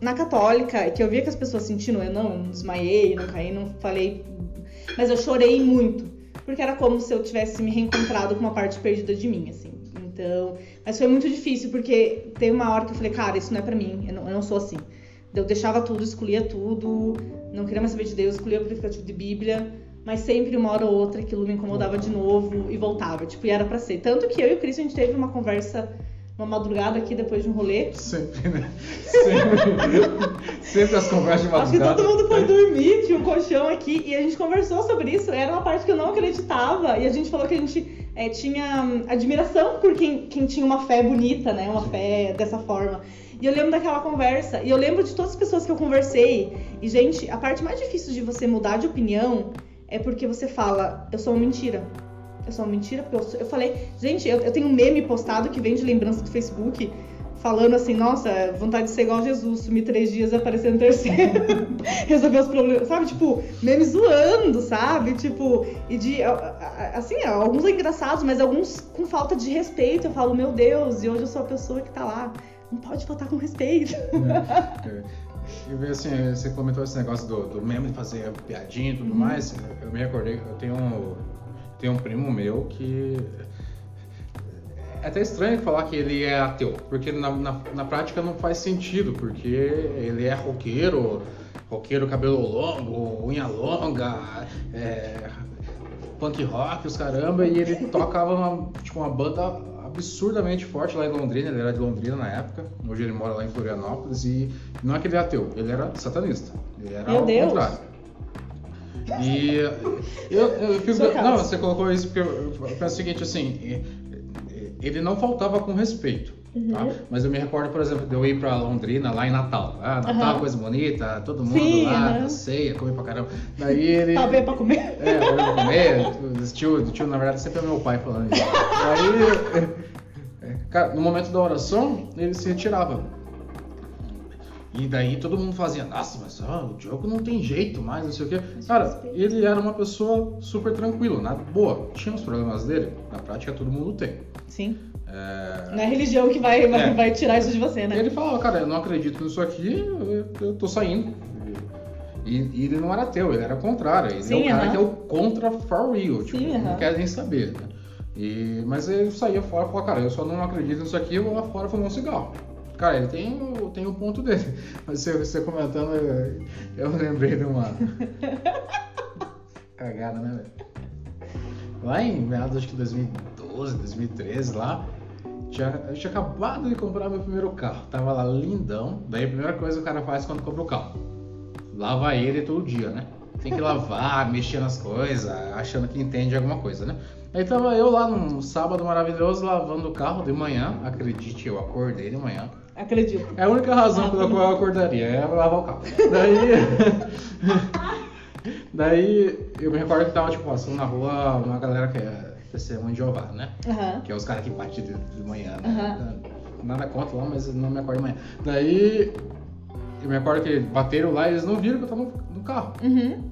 [SPEAKER 1] na católica, que eu via que as pessoas sentindo, eu não, não desmaiei, não caí, não falei. Mas eu chorei muito. Porque era como se eu tivesse me reencontrado com uma parte perdida de mim, assim. Então. Mas foi muito difícil, porque teve uma hora que eu falei, cara, isso não é pra mim, eu não, eu não sou assim. Eu deixava tudo, escolhia tudo, não queria mais saber de Deus, escolhia o aplicativo de Bíblia, mas sempre uma hora ou outra aquilo me incomodava de novo e voltava, tipo, e era pra ser. Tanto que eu e o Cris, a gente teve uma conversa, uma madrugada aqui depois de um rolê.
[SPEAKER 2] Sempre, né? Sempre, *laughs* sempre as conversas de
[SPEAKER 1] Acho que
[SPEAKER 2] madrugada.
[SPEAKER 1] todo mundo foi dormir, tinha um colchão aqui e a gente conversou sobre isso. Era uma parte que eu não acreditava e a gente falou que a gente é, tinha hum, admiração por quem, quem tinha uma fé bonita, né? Uma fé dessa forma. E eu lembro daquela conversa e eu lembro de todas as pessoas que eu conversei. E, gente, a parte mais difícil de você mudar de opinião é porque você fala, eu sou uma mentira. Eu sou uma mentira, porque eu, sou- eu falei, gente, eu, eu tenho um meme postado que vem de lembrança do Facebook falando assim, nossa, vontade de ser igual Jesus, sumir três dias e aparecer no terceiro, *laughs* resolver os problemas, sabe? Tipo, meme zoando, sabe? Tipo, e de, assim, alguns engraçados, mas alguns com falta de respeito. Eu falo, meu Deus, e hoje eu sou a pessoa que tá lá. Não pode faltar com respeito. É,
[SPEAKER 2] é. E assim, você comentou esse negócio do, do meme de fazer piadinha e tudo uhum. mais. Eu me recordei, eu tenho um, tenho um primo meu que é até estranho falar que ele é ateu, porque na, na, na, prática não faz sentido, porque ele é roqueiro, roqueiro cabelo longo, unha longa, é, punk rock, os caramba, e ele *laughs* tocava uma, tipo, uma banda absurdamente forte lá em Londrina, ele era de Londrina na época, hoje ele mora lá em Florianópolis, e não é que ele é ateu, ele era satanista, ele era
[SPEAKER 1] Meu ao Deus. contrário.
[SPEAKER 2] E eu, eu fico. Não, você colocou isso porque eu penso o seguinte, assim, ele não faltava com respeito. Uhum. Tá? Mas eu me recordo, por exemplo, de eu ir pra Londrina, lá em Natal. Ah, Natal, uhum. coisa bonita, todo mundo Sim, lá, uhum. ceia, come pra caramba. Daí ele.
[SPEAKER 1] Tava bem pra comer.
[SPEAKER 2] É, pra comer. Tio, tio, na verdade, sempre é meu pai falando isso. Daí, *laughs* é, cara, no momento da oração, ele se retirava. E daí todo mundo fazia, nossa, mas ó, o Diogo não tem jeito mais, não sei o quê. Cara, ele era uma pessoa super tranquila, nada boa. Tinha os problemas dele, na prática todo mundo tem.
[SPEAKER 1] Sim. É... Não é religião que vai, vai, é. vai, tirar isso de você, né?
[SPEAKER 2] Ele falava, cara, eu não acredito nisso aqui, eu, eu tô saindo. E, e, ele não era ateu, ele era contrário. Ele Sim, é o cara uh -huh. que é o contra for real, tipo, Sim, uh -huh. não quer nem saber, né? E, mas ele saía fora e falava, cara, eu só não acredito nisso aqui, eu vou lá fora fumar um cigarro. Cara, ele tem, tem o ponto dele. *laughs* Mas você, você comentando, eu, eu lembrei de uma. *laughs* Cagada, né, velho? Lá em meados, acho que 2012, 2013, lá, tinha, eu tinha acabado de comprar meu primeiro carro. Tava lá lindão. Daí a primeira coisa que o cara faz quando compra o carro: lava ele todo dia, né? Tem que lavar, *laughs* mexer nas coisas, achando que entende alguma coisa, né? Aí tava eu lá num sábado maravilhoso lavando o carro de manhã. Acredite, eu acordei de manhã.
[SPEAKER 1] Acredito.
[SPEAKER 2] É a única razão pela qual eu acordaria, é lavar o carro. Daí. *laughs* daí eu me recordo que tava, tipo, passando na rua uma galera que é testemunha de Jeová, né? Uhum. Que é os caras que batem de, de manhã, né? Uhum. Nada contra lá, mas não me acordo de manhã. Daí eu me recordo que bateram lá e eles não viram que eu tava no carro. Uhum.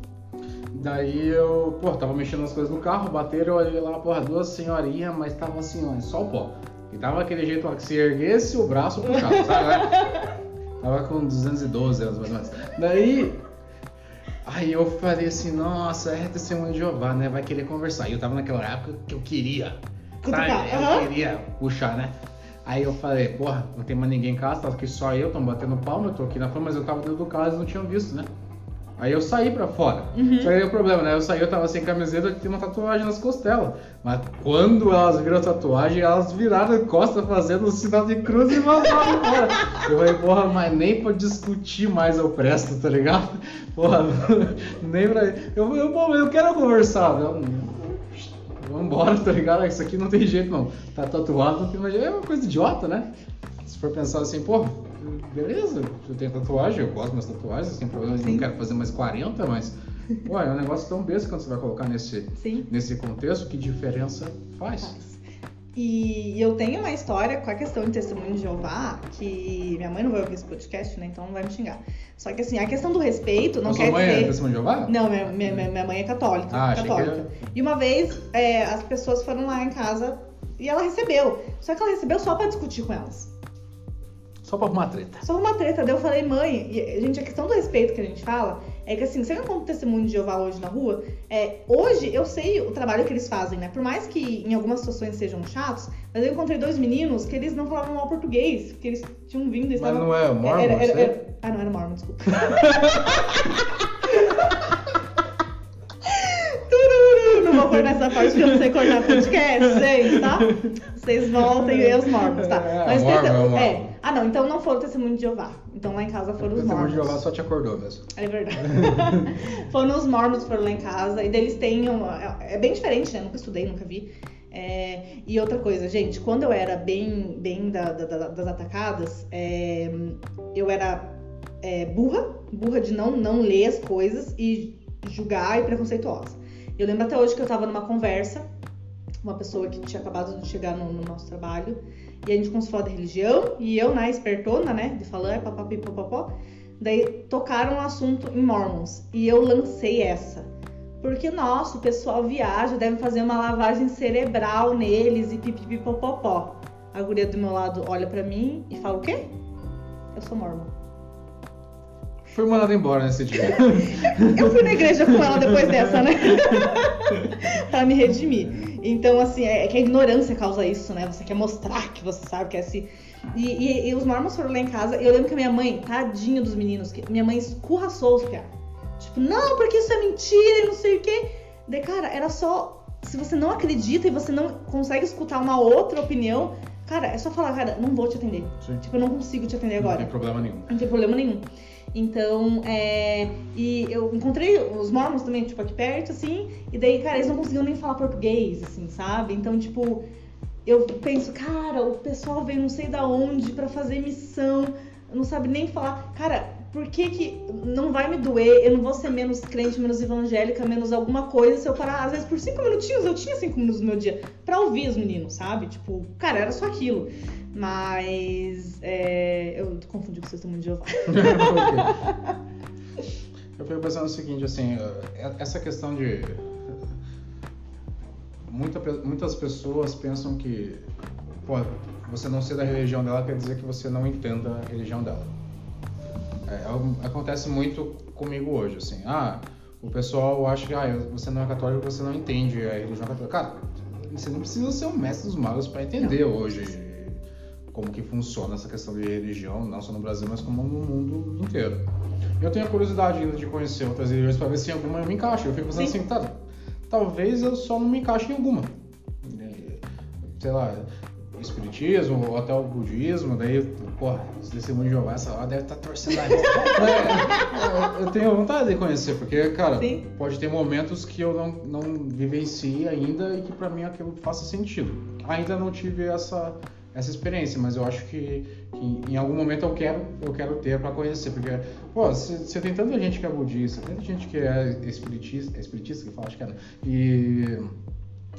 [SPEAKER 2] Daí eu, pô, tava mexendo nas coisas no carro, bateram, eu olhei lá, porra, duas senhorinhas, mas tava assim, ó, só o pó. E tava aquele jeito lá que se erguesse o braço puxava, sabe? *laughs* tava com 212 anos mais ou menos. Daí. Aí eu falei assim, nossa, é testemunho de Jeová, né? Vai querer conversar. E eu tava naquela época que eu queria. Sabe? Eu queria puxar, né? Aí eu falei, porra, não tem mais ninguém em casa, tá aqui só eu, tão batendo palma, eu tô aqui na fama, mas eu tava dentro do carro e não tinham visto, né? Aí eu saí pra fora. Uhum. Só que aí o problema, né? Eu saí, eu tava sem camiseta e tinha uma tatuagem nas costelas. Mas quando elas viram a tatuagem, elas viraram de costa fazendo o sinal de cruz e vazaram embora. Eu falei, porra, mas nem pra discutir mais eu presto, tá ligado? *laughs* Porra, *laughs* nem pra. Eu, eu, eu, eu quero conversar, não. Vambora, tá ligado? Isso aqui não tem jeito, não. Tá tatuado, não tem mais jeito. É uma coisa idiota, né? Se for pensar assim, porra beleza, eu tenho tatuagem, eu gosto das tatuagens, sem problema, não quero fazer mais 40, mas *laughs* pô, é um negócio tão besta quando você vai colocar nesse, nesse contexto, que diferença faz? faz.
[SPEAKER 1] E eu tenho uma história com a questão de testemunho de Jeová, que minha mãe não vai ouvir esse podcast, né? Então não vai me xingar. Só que assim, a questão do respeito não a quer
[SPEAKER 2] sua mãe
[SPEAKER 1] dizer...
[SPEAKER 2] é testemunho de Jeová?
[SPEAKER 1] Não, minha, minha, minha mãe é católica. Ah, católica. Que... E uma vez é, as pessoas foram lá em casa e ela recebeu. Só que ela recebeu só para discutir com elas.
[SPEAKER 2] Só pra arrumar treta.
[SPEAKER 1] Só pra uma treta. Daí eu falei, mãe, e, gente, a questão do respeito que a gente fala é que assim, você não conta testemunho de Jeová hoje na rua, é, hoje eu sei o trabalho que eles fazem, né? Por mais que em algumas situações sejam chatos, mas eu encontrei dois meninos que eles não falavam mal português, que eles tinham vindo e
[SPEAKER 2] estavam... Mas não é o Mormon, era, era, era,
[SPEAKER 1] Ah, não era Mormon, desculpa. *laughs* não vou pôr nessa parte que eu não sei cortar podcast, gente, tá? Vocês voltem e os mormons, tá?
[SPEAKER 2] É, Mas mormon,
[SPEAKER 1] é, é. Ah, não, então não foram testemunho de Jeová. Então lá em casa foram os mormons.
[SPEAKER 2] Testemunho de Jeová só te acordou mesmo.
[SPEAKER 1] É verdade. *laughs* foram os mormons, foram lá em casa. E deles têm uma... É bem diferente, né? Nunca estudei, nunca vi. É, e outra coisa, gente, quando eu era bem, bem da, da, das atacadas, é, eu era é, burra, burra de não, não ler as coisas e julgar e preconceituosa. Eu lembro até hoje que eu tava numa conversa, uma pessoa que tinha acabado de chegar no, no nosso trabalho, E a gente começou a falar da religião, e eu, na espertona, né, de falar papapi, papapó, daí tocaram o assunto em Mormons. E eu lancei essa. Porque, nossa, o pessoal viaja, deve fazer uma lavagem cerebral neles e pipipipopopó. A guria do meu lado olha para mim e fala o quê? Eu sou mormon.
[SPEAKER 2] Fui mandada embora nesse dia. *laughs*
[SPEAKER 1] eu fui na igreja com ela depois dessa, né? *laughs* pra me redimir. Então, assim, é, é que a ignorância causa isso, né? Você quer mostrar que você sabe, quer se. E, e, e os mormons foram lá em casa, e eu lembro que a minha mãe, tadinha dos meninos, que minha mãe escurraçou os piados. Tipo, não, porque isso é mentira e não sei o quê. De cara, era só. Se você não acredita e você não consegue escutar uma outra opinião, cara, é só falar, cara, não vou te atender. Sim. Tipo, eu não consigo te atender agora.
[SPEAKER 2] Não tem problema nenhum.
[SPEAKER 1] Não tem problema nenhum. Então, é. E eu encontrei os mormons também, tipo, aqui perto, assim. E daí, cara, eles não conseguiam nem falar português, assim, sabe? Então, tipo, eu penso, cara, o pessoal veio não sei da onde para fazer missão, não sabe nem falar. Cara, por que que não vai me doer? Eu não vou ser menos crente, menos evangélica, menos alguma coisa se eu parar, às vezes, por cinco minutinhos, eu tinha cinco minutos no meu dia pra ouvir os meninos, sabe? Tipo, cara, era só aquilo. Mas é, eu confundi com o testemunho de Jeová. *laughs*
[SPEAKER 2] eu fico pensando o seguinte, assim, é, essa questão de. Muita, muitas pessoas pensam que pô, você não ser da religião dela quer dizer que você não entenda a religião dela. É, é acontece muito comigo hoje, assim. Ah, o pessoal acha que ah, você não é católico, você não entende a religião católica. Cara, você não precisa ser um mestre dos magos para entender não. hoje como que funciona essa questão de religião, não só no Brasil, mas como no mundo inteiro. Eu tenho a curiosidade ainda de conhecer outras religiões para ver se em alguma eu me encaixo. Eu fico pensando Sim. assim, tá, talvez eu só não me encaixe em alguma. Sei lá, espiritismo ou até o budismo, daí, porra, esse testemunho de Jeová, essa hora deve estar tá torcendo a *laughs* Eu tenho vontade de conhecer, porque, cara, Sim. pode ter momentos que eu não, não vivenciei ainda e que para mim aquilo faça sentido. Ainda não tive essa essa experiência, mas eu acho que, que em algum momento eu quero, eu quero ter para conhecer, porque, pô, você tem tanta gente que é budista, tanta gente que é espiritista, é espiritista que fala, acho que é, né? e,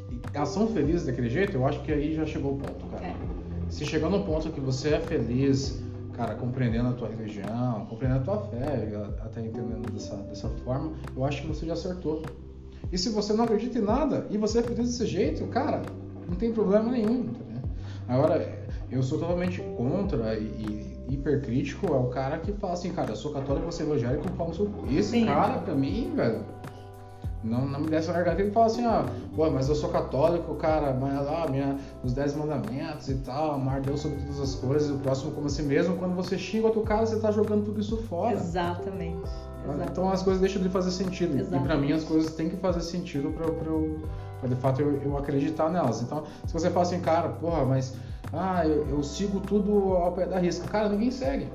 [SPEAKER 2] e elas são felizes daquele jeito, eu acho que aí já chegou o ponto, cara. É. Se chegou no ponto que você é feliz, cara, compreendendo a tua religião, compreendendo a tua fé, até entendendo dessa, dessa forma, eu acho que você já acertou. E se você não acredita em nada e você é feliz desse jeito, cara, não tem problema nenhum, entendeu? Agora, eu sou totalmente contra e, e hipercrítico é o cara que fala assim, cara, eu sou católico, você é evangélico, pau no seu Esse Sim. cara, pra mim, velho, não, não me desce largar ele fala assim, ah, pô, mas eu sou católico, cara, mas lá, minha, os dez mandamentos e tal, amar Deus sobre todas as coisas, o próximo como a si mesmo, quando você xinga outro cara, você tá jogando tudo isso fora.
[SPEAKER 1] Exatamente. Exatamente.
[SPEAKER 2] Então as coisas deixam de fazer sentido. Exatamente. E para mim as coisas têm que fazer sentido para eu, pra de fato eu, eu, acreditar nelas. Então, se você fala assim, cara, porra, mas ah, eu, eu sigo tudo ao pé da risca. Cara, ninguém segue.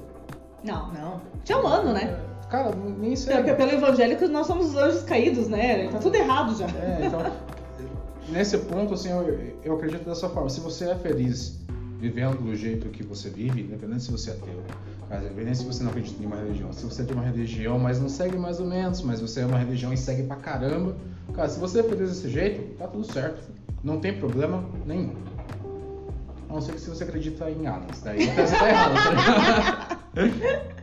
[SPEAKER 1] Não, não. Te amando, né?
[SPEAKER 2] Cara, ninguém segue.
[SPEAKER 1] Pelo evangélico nós somos os anjos caídos, né? Tá tudo errado já.
[SPEAKER 2] É, então, nesse ponto, assim, eu, eu acredito dessa forma. Se você é feliz vivendo do jeito que você vive, independente se você é ateu, independente se você não acredita em uma religião, se você tem uma religião, mas não segue mais ou menos, mas você é uma religião e segue pra caramba, cara, se você é feliz desse jeito, tá tudo certo. Não tem problema nenhum. A não ser que se você acredita em aliens, daí você tá errado, tá *laughs*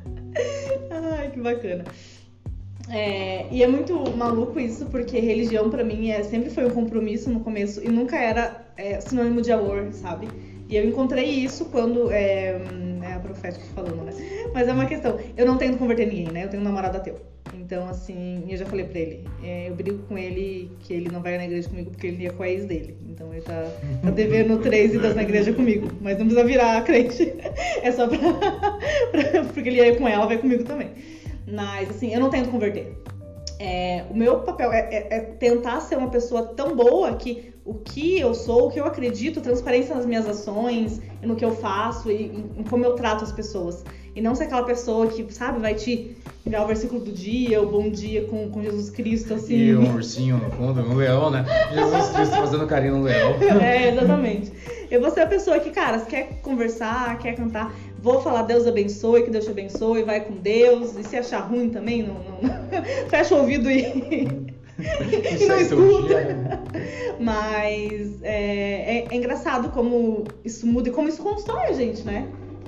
[SPEAKER 1] Ai, que bacana. É, e é muito maluco isso, porque religião para mim é, sempre foi um compromisso no começo e nunca era é, sinônimo de amor, sabe? E eu encontrei isso quando. É, é a profética falando, né? Mas é uma questão. Eu não tento converter ninguém, né? Eu tenho um namorado ateu. Então, assim, eu já falei pra ele. É, eu brigo com ele que ele não vai na igreja comigo porque ele ia com a ex dele. Então ele tá, tá devendo *laughs* três idas na igreja comigo. Mas não precisa virar crente. *laughs* É só pra, *laughs* pra. Porque ele ia com ela, vai comigo também. Mas, assim, eu não tento converter. É, o meu papel é, é, é, tentar ser uma pessoa tão boa que o que eu sou, o que eu acredito, transparência nas minhas ações, no que eu faço e em, em como eu trato as pessoas. E não ser aquela pessoa que, sabe, vai te enviar o versículo do dia, o bom dia com, com Jesus Cristo, assim.
[SPEAKER 2] E um ursinho no fundo, um leão, né? Jesus Cristo fazendo carinho no leão. *laughs*
[SPEAKER 1] É, exatamente. Eu vou ser a pessoa que, cara, quer conversar, quer cantar, vou falar Deus abençoe, que Deus te abençoe, vai com Deus. E se achar ruim também, não, não... *laughs* fecha o ouvido e, *laughs* e não escuta. Dia, né? Mas é, é, é engraçado como isso muda e como isso constrói a gente, né?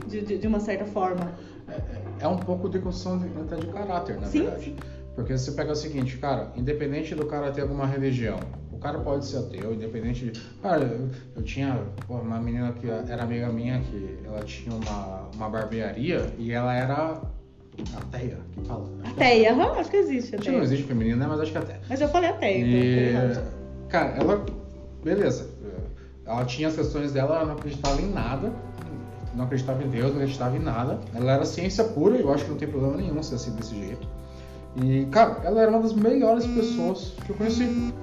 [SPEAKER 1] De, de, de uma certa forma.
[SPEAKER 2] É, é um pouco de construção de, até de caráter, na
[SPEAKER 1] Sim,
[SPEAKER 2] verdade. Porque você pega o seguinte, cara, independente do cara ter alguma religião, o cara pode ser ateu, independente de. Cara, eu, eu tinha pô, uma menina que era amiga minha que ela tinha uma, uma barbearia e ela era ateia, que fala.
[SPEAKER 1] Ateia, aham, acho que existe
[SPEAKER 2] Acho que não existe feminino, né? Mas acho que é ateia.
[SPEAKER 1] Mas eu falei ateia, então.
[SPEAKER 2] E,
[SPEAKER 1] errado.
[SPEAKER 2] cara, ela, beleza, ela tinha as questões dela, ela não acreditava em nada, não acreditava em Deus, não acreditava em nada. Ela era ciência pura, eu acho que não tem problema nenhum ser assim desse jeito. E, cara, ela era uma das melhores pessoas que eu conheci.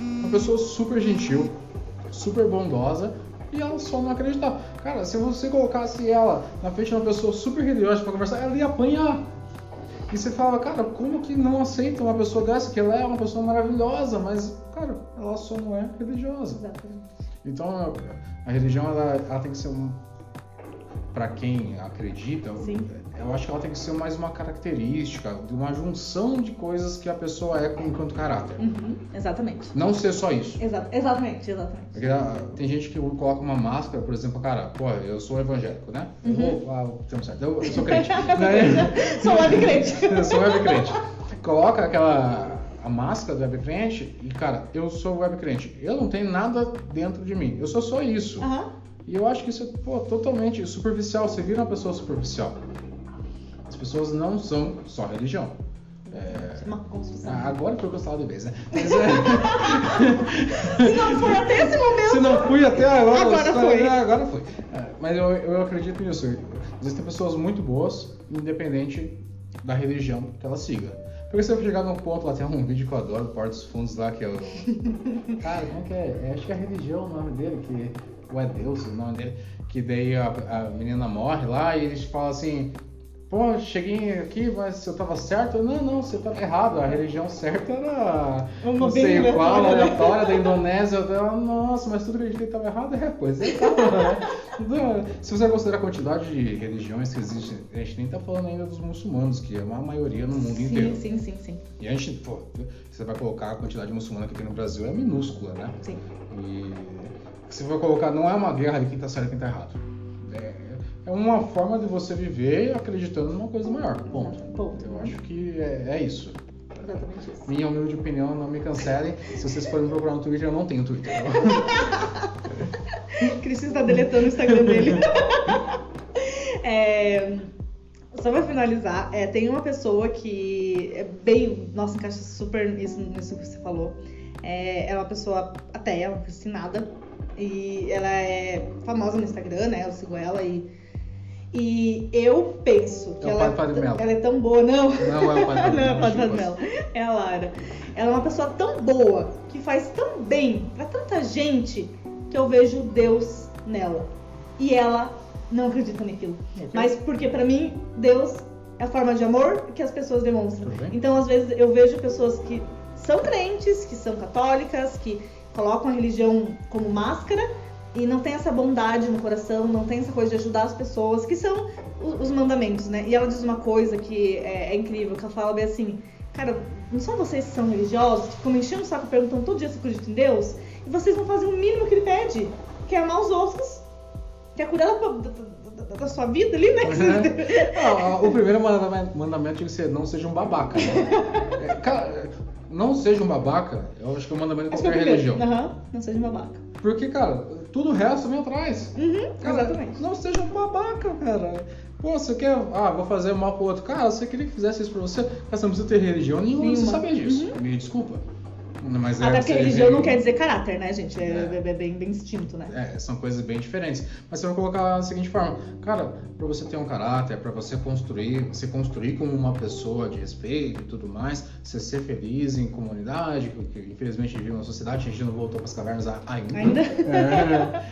[SPEAKER 2] Uma pessoa super gentil, super bondosa, e ela só não acreditava. Cara, se você colocasse ela na frente de uma pessoa super religiosa pra conversar, ela ia apanhar. E você fala, cara, como que não aceita uma pessoa dessa? Que ela é uma pessoa maravilhosa, mas, cara, ela só não é religiosa.
[SPEAKER 1] Exatamente.
[SPEAKER 2] Então, a, a religião, ela, ela tem que ser um. Pra quem acredita,
[SPEAKER 1] Sim.
[SPEAKER 2] eu acho que ela tem que ser mais uma característica, de uma junção de coisas que a pessoa é com enquanto caráter.
[SPEAKER 1] Uhum, exatamente.
[SPEAKER 2] Não ser só isso.
[SPEAKER 1] Exa- exatamente, exatamente.
[SPEAKER 2] Porque, ah, tem gente que coloca uma máscara, por exemplo, cara, pô, eu sou evangélico, né? Eu
[SPEAKER 1] Uhum.
[SPEAKER 2] vou, ah, certo, eu, eu sou crente. *laughs* né?
[SPEAKER 1] Sou web crente. *laughs*
[SPEAKER 2] eu sou web crente. Coloca aquela a máscara do web crente e, cara, eu sou web crente. Eu não tenho nada dentro de mim. Eu sou só isso.
[SPEAKER 1] Aham.
[SPEAKER 2] E eu acho que isso é pô, totalmente superficial. Você vira uma pessoa superficial. As pessoas não são só religião. É,
[SPEAKER 1] Uma construção.
[SPEAKER 2] ah, agora foi o que eu estava de vez, né? *laughs* Mas, é,
[SPEAKER 1] Se não foi até esse momento.
[SPEAKER 2] se não fui até agora,
[SPEAKER 1] Agora foi.
[SPEAKER 2] é, agora foi. É, mas eu, eu acredito nisso. Existem pessoas muito boas, independente da religião que ela siga. Porque se eu chegar num ponto lá, tem um vídeo que eu adoro, Porta dos Fundos lá, que é o. *laughs* Cara, como é que é? É, Acho que é a religião o nome dele, que. Ou é Deus o nome dele. Que daí a, a menina morre lá e eles falam assim. Pô, cheguei aqui, mas eu tava certo? Não, não, você tava errado. A religião certa era. Não sei qual,
[SPEAKER 1] aleatória,
[SPEAKER 2] da Indonésia. Eu tava, Nossa, mas tudo que a gente tava errado é, pois é. né? *laughs* Então, Se você considerar a quantidade de religiões que existem, a gente nem tá falando ainda dos muçulmanos, que é uma maioria no mundo
[SPEAKER 1] sim,
[SPEAKER 2] inteiro.
[SPEAKER 1] sim, sim, sim,
[SPEAKER 2] E a gente, pô, você vai colocar a quantidade de muçulmano que tem no Brasil é minúscula, né?
[SPEAKER 1] sim.
[SPEAKER 2] E se for colocar, não é uma guerra de quem tá certo e quem tá errado. É, é uma forma de você viver acreditando numa coisa maior. Ponto.
[SPEAKER 1] Ponto.
[SPEAKER 2] Eu acho que é, é isso.
[SPEAKER 1] Exatamente isso.
[SPEAKER 2] Minha humilde opinião, não me cancelem. Se vocês forem procurar no Twitter, eu não tenho Twitter. *laughs*
[SPEAKER 1] Cristina está deletando o Instagram dele. *laughs* É, só pra finalizar, é, tem uma pessoa que é bem. Nossa, encaixa super nisso, nisso que você falou. É, é uma pessoa ateia, uma piscinada. E ela é famosa no Instagram, né? Eu sigo ela e. E eu penso que
[SPEAKER 2] É
[SPEAKER 1] ela,
[SPEAKER 2] Melo.
[SPEAKER 1] ela é tão boa, não.
[SPEAKER 2] Não é o Padre *laughs*
[SPEAKER 1] não é o Padre
[SPEAKER 2] Melo.
[SPEAKER 1] Melo. É a Lara. Ela é uma pessoa tão boa, que faz tão bem pra tanta gente, que eu vejo Deus nela. E ela não acredita naquilo. Mas porque pra mim, Deus é a forma de amor que as pessoas demonstram. Então, às vezes, eu vejo pessoas que são crentes, que são católicas, que colocam a religião como máscara e não tem essa bondade no coração, não tem essa coisa de ajudar as pessoas, que são os mandamentos, né? E ela diz uma coisa que é, é incrível, que ela fala bem assim, cara, não são vocês que são religiosos, que ficam me enchendo o saco perguntando todo dia se acreditam em Deus, e vocês não fazem o mínimo que ele pede, que é amar os outros, que é cuidar da, da- da- da sua vida ali, né?
[SPEAKER 2] Ah, o primeiro mandamento, tinha que ser não seja um babaca. Né? *laughs* É, cara, não seja um babaca, eu acho que é o mandamento de
[SPEAKER 1] Esse foi o
[SPEAKER 2] qualquer religião.
[SPEAKER 1] Aham, não seja babaca.
[SPEAKER 2] Porque, cara, tudo o resto vem atrás.
[SPEAKER 1] Uhum,
[SPEAKER 2] Cara,
[SPEAKER 1] exatamente.
[SPEAKER 2] Não seja um babaca, cara. Pô, você quer. Ah, vou fazer mal pro outro. Cara, você queria que fizesse isso pra você? Cara, você não precisa ter religião nenhuma, pra você
[SPEAKER 1] Nenhuma.
[SPEAKER 2] saber disso.
[SPEAKER 1] Uhum.
[SPEAKER 2] Me desculpa. Mas é,
[SPEAKER 1] Até porque
[SPEAKER 2] você-
[SPEAKER 1] religião não quer dizer caráter, né, gente? É,
[SPEAKER 2] É.
[SPEAKER 1] é bem, bem instinto, né?
[SPEAKER 2] É, são coisas bem diferentes. Mas você vai colocar da seguinte forma, cara, pra você ter um caráter, pra você construir, se construir como uma pessoa de respeito e tudo mais, você ser feliz em comunidade, que, infelizmente a gente vive numa sociedade, a gente não voltou pras cavernas a- ainda.
[SPEAKER 1] Ainda?
[SPEAKER 2] É.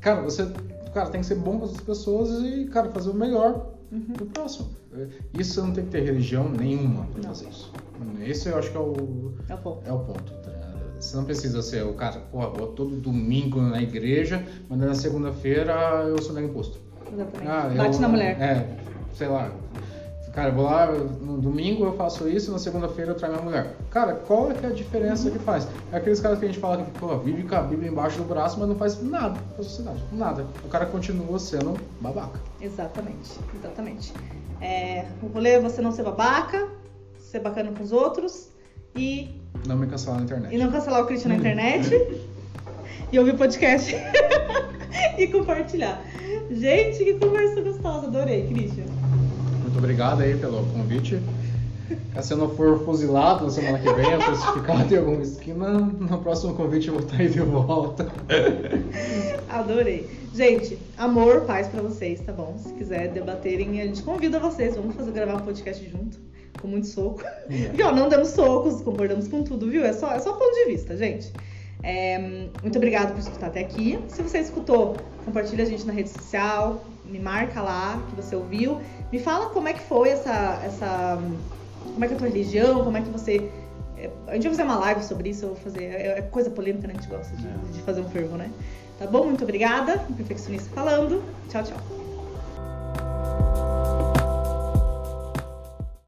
[SPEAKER 2] cara, você cara, tem que ser bom com as pessoas e, cara, fazer o melhor
[SPEAKER 1] Uhum.
[SPEAKER 2] pro próximo. Isso você não tem que ter religião nenhuma pra
[SPEAKER 1] Não.
[SPEAKER 2] fazer isso. Esse eu acho que é o,
[SPEAKER 1] É o ponto.
[SPEAKER 2] é o ponto. tá? Você não precisa ser o cara, porra, vou todo domingo na igreja, mas na segunda-feira eu sou nego imposto.
[SPEAKER 1] Exatamente.
[SPEAKER 2] Ah, eu-
[SPEAKER 1] Bate na mulher.
[SPEAKER 2] É, sei lá. Cara, eu vou lá, no domingo eu faço isso, na segunda-feira eu traio minha mulher. Cara, qual é, que é a diferença que faz? É aqueles caras que a gente fala que pô, vive com a Bíblia embaixo do braço, mas não faz nada pra sociedade. Nada. O cara continua sendo babaca.
[SPEAKER 1] Exatamente, exatamente. É, o rolê é você não ser babaca, ser bacana com os outros e.
[SPEAKER 2] Não me cancelar na internet.
[SPEAKER 1] E não cancelar o Christian na internet. *laughs* e ouvir o podcast. *laughs* e compartilhar. Gente, que conversa gostosa. Adorei, Christian.
[SPEAKER 2] Muito obrigado aí pelo convite. Se eu não for fuzilado na semana que vem, crucificado em alguma esquina, no próximo convite eu vou estar aí de volta. *laughs*
[SPEAKER 1] Adorei. Gente, amor, paz para vocês, tá bom? Se quiser debaterem, a gente convida vocês. Vamos fazer gravar um podcast junto, com muito soco. É. Ó, não damos socos, concordamos com tudo, viu? É só, é só ponto de vista, gente. É, muito obrigado por escutar até aqui. Se você escutou, compartilha a gente na rede social, me marca lá que você ouviu. Me fala como é que foi essa, essa como é que é a tua religião, como é que você é, a gente vai fazer uma live sobre isso, eu vou fazer. É, é coisa polêmica, né? A gente gosta de, é. de fazer um fervo, né? Tá bom? Muito obrigada. Perfeccionista falando. Tchau, tchau.